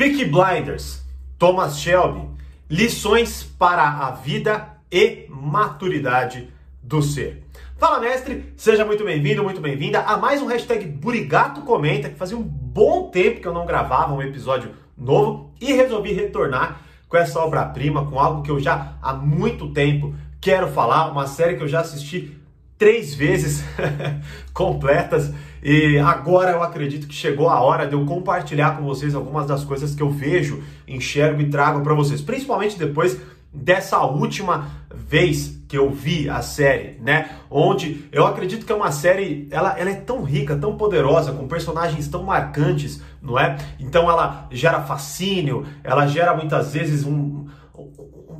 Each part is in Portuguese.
Peaky Blinders, Thomas Shelby, lições para a vida e maturidade do ser. Fala mestre, seja muito bem-vindo, muito bem-vinda a mais um hashtag Burigato Comenta, que fazia um bom tempo que eu não gravava um episódio novo e resolvi retornar com essa obra-prima, com algo que eu já há muito tempo quero falar, uma série que eu já assisti três vezes completas e agora eu acredito que chegou a hora de eu compartilhar com vocês algumas das coisas que eu vejo, enxergo e trago para vocês, principalmente depois dessa última vez que eu vi a série, né? Onde eu acredito que é uma série, ela, ela é tão rica, tão poderosa, com personagens tão marcantes, não é? Então ela gera fascínio, ela gera muitas vezes um,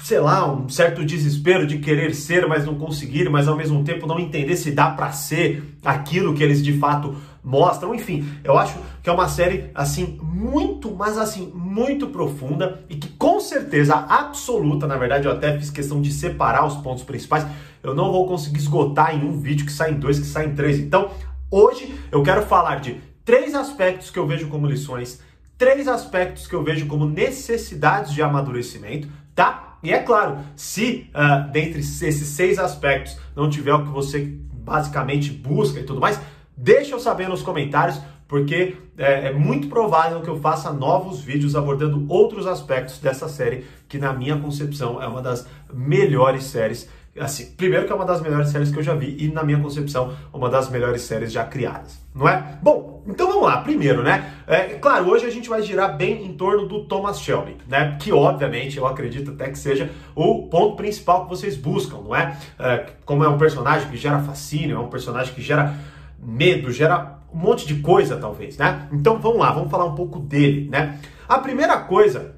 sei lá, um certo desespero de querer ser, mas não conseguir, mas ao mesmo tempo não entender se dá para ser aquilo que eles de fato mostram. Enfim, eu acho que é uma série assim muito, mas assim muito profunda e que com certeza absoluta, na verdade eu até fiz questão de separar os pontos principais. Eu não vou conseguir esgotar em um vídeo que sai em dois, que sai em três. Então, hoje eu quero falar de três aspectos que eu vejo como lições, três aspectos que eu vejo como necessidades de amadurecimento, tá? E é claro, se uh, dentre esses seis aspectos não tiver o que você basicamente busca e tudo mais, deixa eu saber nos comentários, porque é, é, muito provável que eu faça novos vídeos abordando outros aspectos dessa série, que na minha concepção é uma das melhores séries assim, primeiro que é uma das melhores séries que eu já vi e na minha concepção uma das melhores séries já criadas, não é? Bom, então vamos lá. Primeiro, né? É, claro, hoje a gente vai girar bem em torno do Thomas Shelby, né? Que obviamente eu acredito até que seja o ponto principal que vocês buscam, não é? é como é um personagem que gera fascínio, é um personagem que gera medo, gera um monte de coisa talvez, né? Então vamos lá, vamos falar um pouco dele, né? A primeira coisa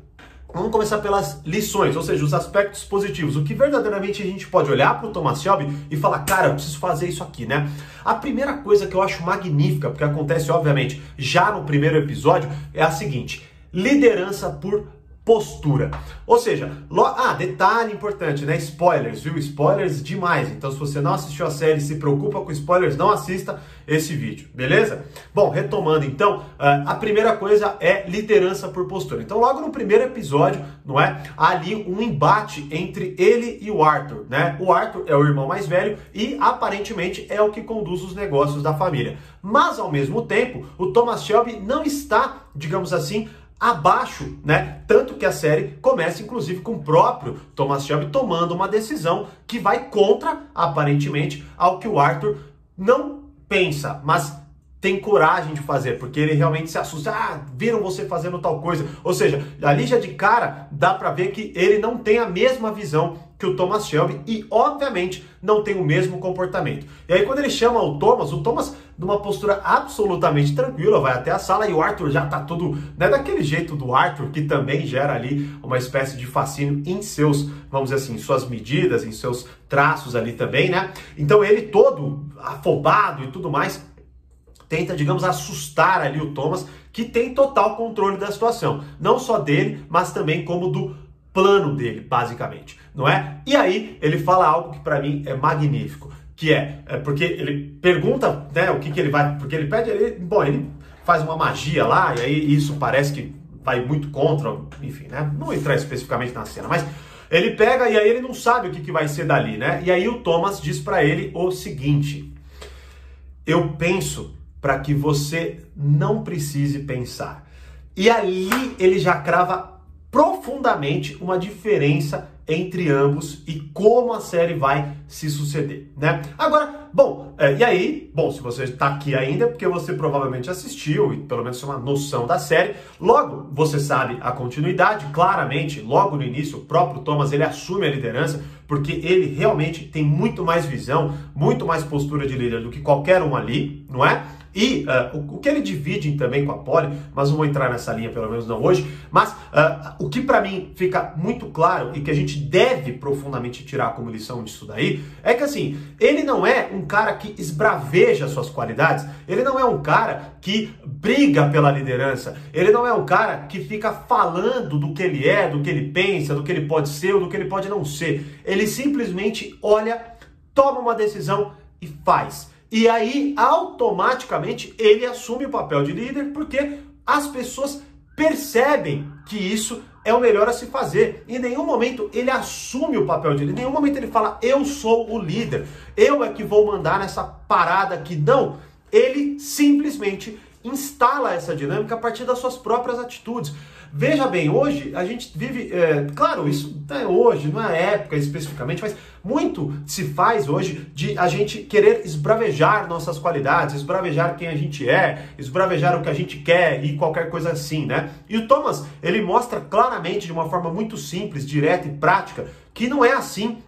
Vamos começar pelas lições, ou seja, os aspectos positivos. O que verdadeiramente a gente pode olhar para o Thomas Shelby e falar, cara, eu preciso fazer isso aqui, né? A primeira coisa que eu acho magnífica, porque acontece, obviamente, já no primeiro episódio, é a seguinte: liderança por postura. Ou seja, lo... ah, detalhe importante, né? Spoilers, viu? Spoilers demais. Então, se você não assistiu a série, se preocupa com spoilers, não assista esse vídeo, beleza? Bom, retomando então, ah, a primeira coisa é liderança por postura. Então, logo no primeiro episódio, não é? Há ali um embate entre ele e o Arthur, né? O Arthur é o irmão mais velho e aparentemente é o que conduz os negócios da família. Mas ao mesmo tempo, o Thomas Shelby não está, digamos assim, abaixo, né? Tanto que a série começa, inclusive, com o próprio Thomas Shelby tomando uma decisão que vai contra, aparentemente, ao que o Arthur não pensa, mas tem coragem de fazer, porque ele realmente se assusta. Ah, viram você fazendo tal coisa. Ou seja, ali já de cara dá para ver que ele não tem a mesma visão que o Thomas Shelby e, obviamente, não tem o mesmo comportamento. E aí, quando ele chama o Thomas, o Thomas, numa postura absolutamente tranquila, vai até a sala e o Arthur já tá tudo, né, daquele jeito do Arthur, que também gera ali uma espécie de fascínio em seus, vamos dizer assim, suas medidas, em seus traços ali também, né? Então, ele todo afobado e tudo mais, tenta, digamos, assustar ali o Thomas, que tem total controle da situação. Não só dele, mas também como do plano dele, basicamente, não é? E aí ele fala algo que para mim é magnífico, que é, é, porque ele pergunta, né, o que que ele vai, porque ele pede, ele, bom, ele faz uma magia lá e aí isso parece que vai muito contra, enfim, né? Não entrar especificamente na cena, mas ele pega e aí ele não sabe o que, que vai ser dali, né? E aí o Thomas diz para ele o seguinte: Eu penso para que você não precise pensar. E ali ele já crava profundamente uma diferença entre ambos e como a série vai se suceder, né? Agora, bom, é, e aí, bom, se você está aqui ainda, é porque você provavelmente assistiu e pelo menos tem uma noção da série, logo você sabe a continuidade, claramente, logo no início, o próprio Thomas ele assume a liderança porque ele realmente tem muito mais visão, muito mais postura de líder do que qualquer um ali, não é? E uh, o, que ele divide também com a Poli, mas não vou entrar nessa linha, pelo menos não hoje, mas uh, o que para mim fica muito claro e que a gente deve profundamente tirar como lição disso daí, é que assim, ele não é um cara que esbraveja suas qualidades, ele não é um cara que briga pela liderança, ele não é um cara que fica falando do que ele é, do que ele pensa, do que ele pode ser ou do que ele pode não ser. Simplesmente olha, toma uma decisão e faz. E aí, automaticamente, ele assume o papel de líder porque as pessoas percebem que isso é o melhor a se fazer. Em nenhum momento ele assume o papel dele, em nenhum momento ele fala, eu sou o líder, eu é que vou mandar nessa parada aqui. Não, ele simplesmente instala essa dinâmica a partir das suas próprias atitudes. Veja bem, hoje a gente vive, é, claro, isso é hoje, não é época especificamente, mas muito se faz hoje de a gente querer esbravejar nossas qualidades, esbravejar quem a gente é, esbravejar o que a gente quer e qualquer coisa assim, né? E o Thomas, ele mostra claramente de uma forma muito simples, direta e prática que não é assim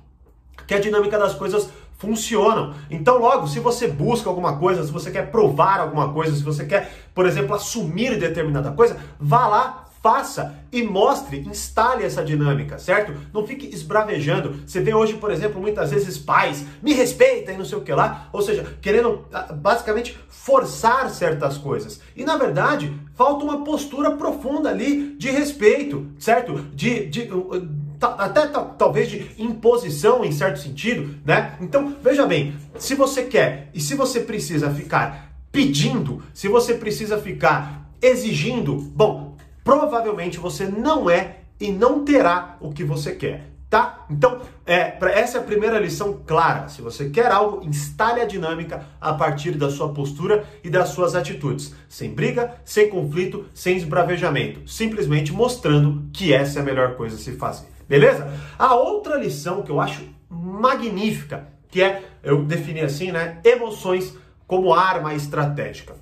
que a dinâmica das coisas funcionam. Então, logo, se você busca alguma coisa, se você quer provar alguma coisa, se você quer, por exemplo, assumir determinada coisa, vá lá, faça e mostre, instale essa dinâmica, certo? Não fique esbravejando. Você vê hoje, por exemplo, muitas vezes pais, me respeita e não sei o que lá, ou seja, querendo ah, basicamente forçar certas coisas. E na verdade, falta uma postura profunda ali de respeito, certo? De, de uh, uh, até talvez de imposição em certo sentido, né? Então, veja bem, se você quer e se você precisa ficar pedindo, se você precisa ficar exigindo, bom, provavelmente você não é e não terá o que você quer. Tá? Então, é, essa é a primeira lição clara. Se você quer algo, instale a dinâmica a partir da sua postura e das suas atitudes. Sem briga, sem conflito, sem esbravejamento. Simplesmente mostrando que essa é a melhor coisa a se fazer. Beleza? A outra lição que eu acho magnífica, que é, eu defini assim, né? Emoções como arma estratégica.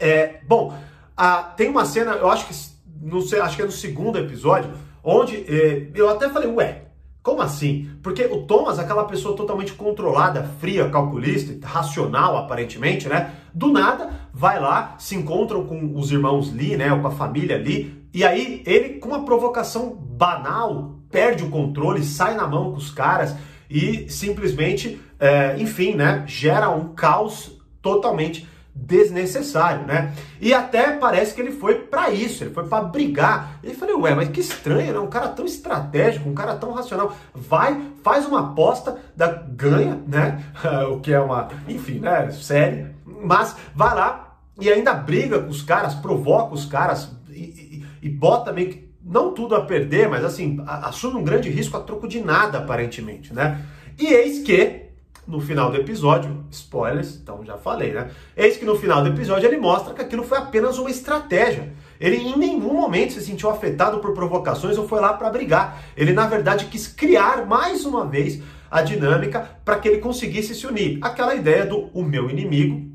É, bom, ah, tem uma cena, eu acho que, não sei, acho que é no segundo episódio, onde eh, eu até falei, ué, como assim? Porque o Thomas, aquela pessoa totalmente controlada, fria, calculista, racional aparentemente, né? Do nada vai lá, se encontram com os irmãos Lee, né? Ou com a família Lee, e aí ele, com uma provocação banal, perde o controle, sai na mão com os caras e simplesmente, é, enfim, né? Gera um caos totalmente desnecessário, né? E até parece que ele foi para isso, ele foi para brigar. E eu falei, ué, mas que estranho, né? Um cara tão estratégico, um cara tão racional, vai, faz uma aposta, da ganha, né? o que é uma, enfim, né? Série, mas vai lá e ainda briga com os caras, provoca os caras e, e, e bota meio que não tudo a perder, mas assim, assume um grande risco a troco de nada, aparentemente, né? E eis que no final do episódio, spoilers, então já falei, né? Eis que no final do episódio ele mostra que aquilo foi apenas uma estratégia. Ele em nenhum momento se sentiu afetado por provocações ou foi lá para brigar. Ele na verdade quis criar mais uma vez a dinâmica para que ele conseguisse se unir. Aquela ideia do o meu inimigo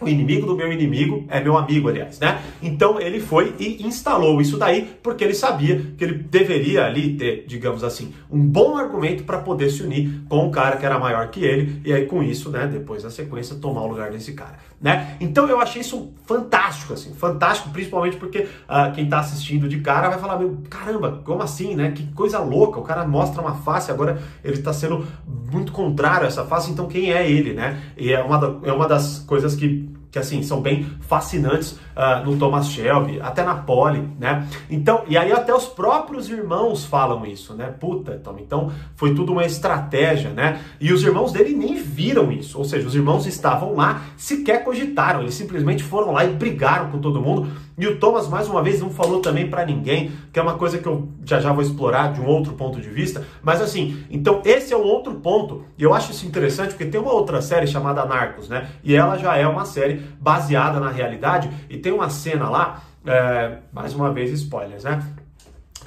o inimigo do meu inimigo é meu amigo, aliás, né? Então ele foi e instalou isso daí porque ele sabia que ele deveria ali ter, digamos assim, um bom argumento para poder se unir com um cara que era maior que ele e aí com isso, né, depois da sequência tomar o lugar desse cara, né? Então eu achei isso fantástico, assim, fantástico, principalmente porque uh, quem tá assistindo de cara vai falar, meu, caramba, como assim, né? Que coisa louca, o cara mostra uma face, agora ele tá sendo muito contrário a essa face, então quem é ele, né? E é uma, da, é uma das coisas que que assim são bem fascinantes uh, no Thomas Shelby, até na Polly, né? Então, e aí até os próprios irmãos falam isso, né? Puta, Tom, então foi tudo uma estratégia, né? E os irmãos dele nem viram isso, ou seja, os irmãos estavam lá, sequer cogitaram, eles simplesmente foram lá e brigaram com todo mundo. E o Thomas mais uma vez não falou também para ninguém, que é uma coisa que eu já já vou explorar de um outro ponto de vista, mas assim, então esse é um outro ponto, e eu acho isso interessante porque tem uma outra série chamada Narcos, né? E ela já é uma série baseada na realidade. E tem uma cena lá, é, mais uma vez spoilers, né?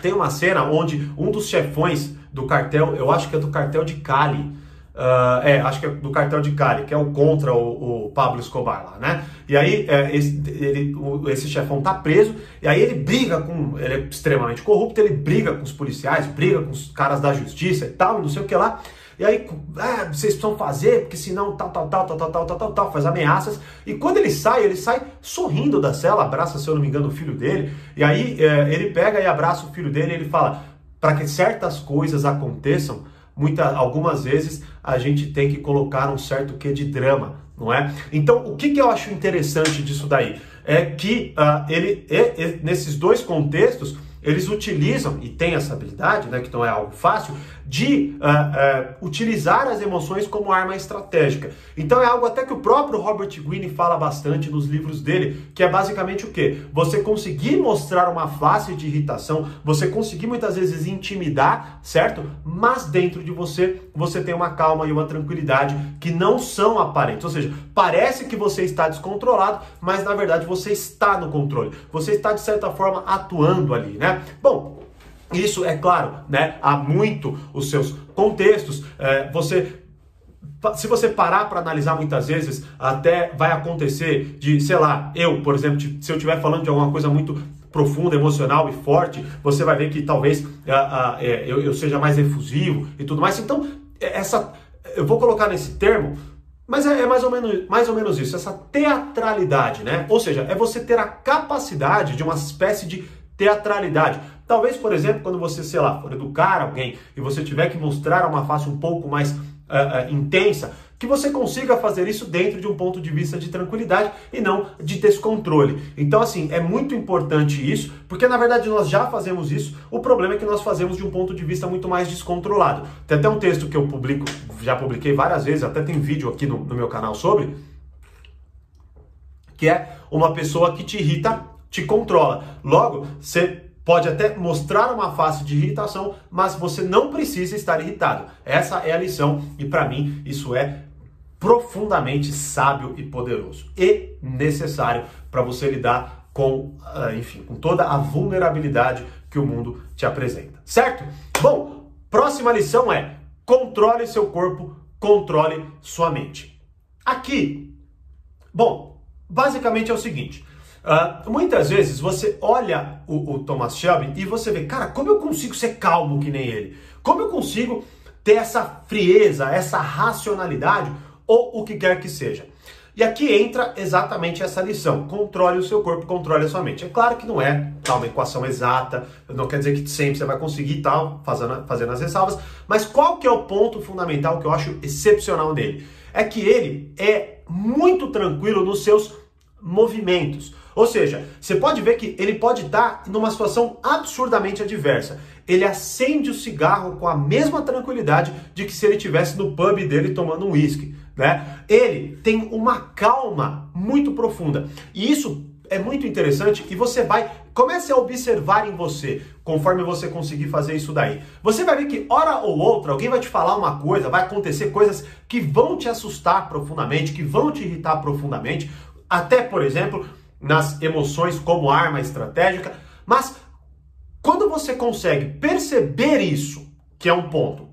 Tem uma cena onde um dos chefões do cartel, eu acho que é do cartel de Cali, Uh, é, acho que é do cartel de Cali, que é o contra o, o Pablo Escobar lá, né? E aí é, esse, ele, o, esse chefão tá preso, e aí ele briga com. Ele é extremamente corrupto, ele briga com os policiais, briga com os caras da justiça e tal, não sei o que lá. E aí, ah, vocês precisam fazer, porque senão tal, tal, tal, tal, tal, tal, tal, tal, faz ameaças. E quando ele sai, ele sai sorrindo da cela, abraça, se eu não me engano, o filho dele. E aí é, ele pega e abraça o filho dele e ele fala: para que certas coisas aconteçam, algumas vezes a gente tem que colocar um certo quê de drama, não é? Então, o que, que eu acho interessante disso daí? É que uh, ele, é, é, nesses dois contextos, eles utilizam, e têm essa habilidade, né, que não é algo fácil, de uh, uh, utilizar as emoções como arma estratégica. Então é algo até que o próprio Robert Greene fala bastante nos livros dele, que é basicamente o que? Você conseguir mostrar uma face de irritação, você conseguir muitas vezes intimidar, certo? Mas dentro de você, você tem uma calma e uma tranquilidade que não são aparentes. Ou seja, parece que você está descontrolado, mas na verdade você está no controle. Você está de certa forma atuando ali, né? Bom, isso, é claro, né, há muito os seus contextos. É, você se você parar para analisar muitas vezes, até vai acontecer de, sei lá, eu, por exemplo, se eu estiver falando de alguma coisa muito profunda, emocional e forte, você vai ver que talvez uh, uh, é, eu, eu, seja mais efusivo e tudo mais. Então, é, essa, eu vou colocar nesse termo, mas é, é, mais, ou menos, mais ou menos isso, essa teatralidade, né? Ou seja, é você ter a capacidade de uma espécie de teatralidade. Talvez, por exemplo, quando você, sei lá, for educar alguém e você tiver que mostrar uma face um pouco mais uh, uh, intensa, que você consiga fazer isso dentro de um ponto de vista de tranquilidade e não de descontrole. Então, assim, é muito importante isso, porque na verdade nós já fazemos isso. O problema é que nós fazemos de um ponto de vista muito mais descontrolado. Tem até um texto que eu publico, já publiquei várias vezes, até tem vídeo aqui no, no meu canal sobre, que é uma pessoa que te irrita, te controla. Logo, você pode até mostrar uma face de irritação, mas você não precisa estar irritado. Essa é a lição e para mim isso é profundamente sábio e poderoso e necessário para você lidar com, ah, enfim, com toda a vulnerabilidade que o mundo te apresenta. Certo? Bom, próxima lição é: controle seu corpo, controle sua mente. Aqui, bom, basicamente é o seguinte: Uh, muitas vezes você olha o, o, Thomas Shelby e você vê, cara, como eu consigo ser calmo que nem ele? Como eu consigo ter essa frieza, essa racionalidade ou o que quer que seja? E aqui entra exatamente essa lição: controle o seu corpo, controle a sua mente. É claro que não é tá, uma equação exata, não quer dizer que sempre você vai conseguir tal, fazendo, fazendo as ressalvas, mas qual que é o ponto fundamental que eu acho excepcional nele? É que ele é muito tranquilo nos seus movimentos. Ou seja, você pode ver que ele pode estar numa situação absurdamente adversa. Ele acende o cigarro com a mesma tranquilidade de que se ele tivesse no pub dele tomando um uísque, né? Ele tem uma calma muito profunda. E isso é muito interessante e você vai comece a observar em você, conforme você conseguir fazer isso daí. Você vai ver que hora ou outra alguém vai te falar uma coisa, vai acontecer coisas que vão te assustar profundamente, que vão te irritar profundamente, até por exemplo, nas emoções como arma estratégica, mas quando você consegue perceber isso, que é um ponto,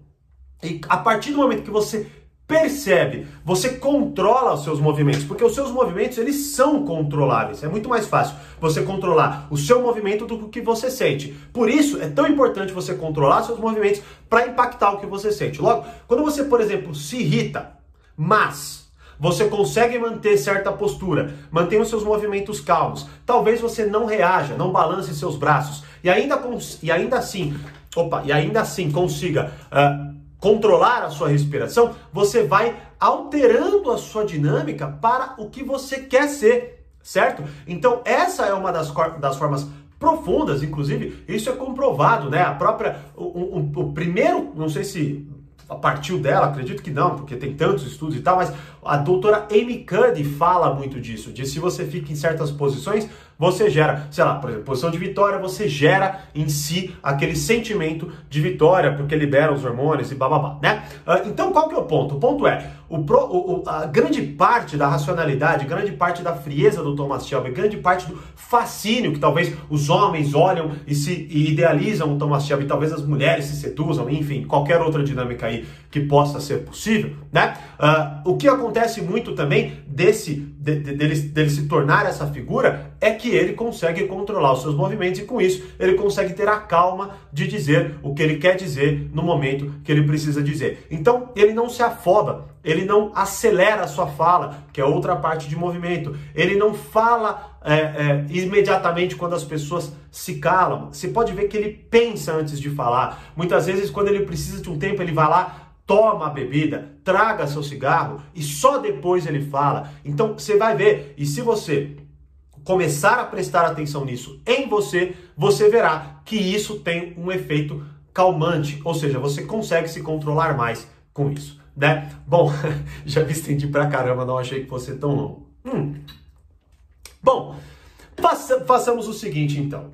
e a partir do momento que você percebe, você controla os seus movimentos, porque os seus movimentos eles são controláveis. É muito mais fácil você controlar o seu movimento do que você sente. Por isso é tão importante você controlar seus movimentos para impactar o que você sente. Logo, quando você, por exemplo, se irrita, mas você consegue manter certa postura, mantenha os seus movimentos calmos. Talvez você não reaja, não balance seus braços e ainda, e ainda assim, opa, e ainda assim consiga uh, controlar a sua respiração. Você vai alterando a sua dinâmica para o que você quer ser, certo? Então essa é uma das, das formas profundas, inclusive, isso é comprovado, né? A própria, o, o, o primeiro, não sei se partiu dela, acredito que não, porque tem tantos estudos e tal, mas a doutora Amy Cuddy fala muito disso, de se você fica em certas posições, você gera, sei lá, por exemplo, posição de vitória, você gera em si aquele sentimento de vitória, porque libera os hormônios e bababá, né? Uh, então, qual que é o ponto? O ponto é, o, o, a grande parte da racionalidade, grande parte da frieza do Thomas Shelby, grande parte do fascínio que talvez os homens olham e se e idealizam o Thomas Shelby, talvez as mulheres se seduzam, enfim, qualquer outra dinâmica aí que possa ser possível, né? Uh, o que acontece muito também desse de, de, dele, dele se tornar essa figura é que ele consegue controlar os seus movimentos e com isso ele consegue ter a calma de dizer o que ele quer dizer no momento que ele precisa dizer. Então ele não se afoba, ele não acelera a sua fala, que é outra parte de movimento. Ele não fala é, é, imediatamente quando as pessoas se calam. Você pode ver que ele pensa antes de falar. Muitas vezes, quando ele precisa de um tempo, ele vai lá, toma a bebida, traga seu cigarro e só depois ele fala. Então você vai ver, e se você começar a prestar atenção nisso em você, você verá que isso tem um efeito calmante, ou seja, você consegue se controlar mais com isso, né? Bom, já me estendi pra caramba, não achei que fosse tão longo. Hum. Bom, faça, façamos o seguinte então.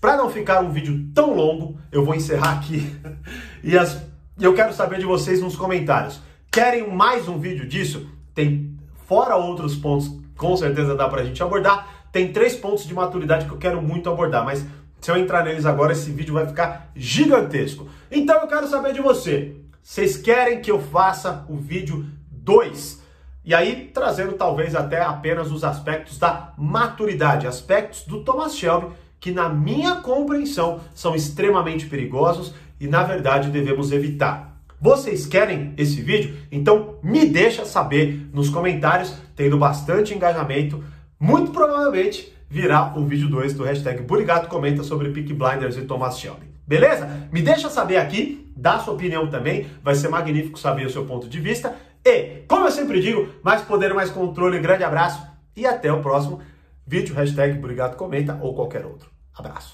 Para não ficar um vídeo tão longo, eu vou encerrar aqui e as, eu quero saber de vocês nos comentários. Querem mais um vídeo disso? Tem fora outros pontos, com certeza dá pra gente abordar. Tem três pontos de maturidade que eu quero muito abordar, mas se eu entrar neles agora, esse vídeo vai ficar gigantesco. Então eu quero saber de você. Vocês querem que eu faça o vídeo 2? E aí, trazendo talvez até apenas os aspectos da maturidade, aspectos do Thomas Shelby, que na minha compreensão são extremamente perigosos e na verdade devemos evitar. Vocês querem esse vídeo? Então me deixa saber nos comentários, tendo bastante engajamento, muito provavelmente virá o vídeo 2 do hashtag Burigato comenta sobre Peak Blinders e Thomas Shelby. Beleza? Me deixa saber aqui, dá sua opinião também, vai ser magnífico saber o seu ponto de vista. E, como eu sempre digo, mais poder, mais controle, grande abraço e até o próximo vídeo, hashtag Burigato comenta ou qualquer outro. Abraço.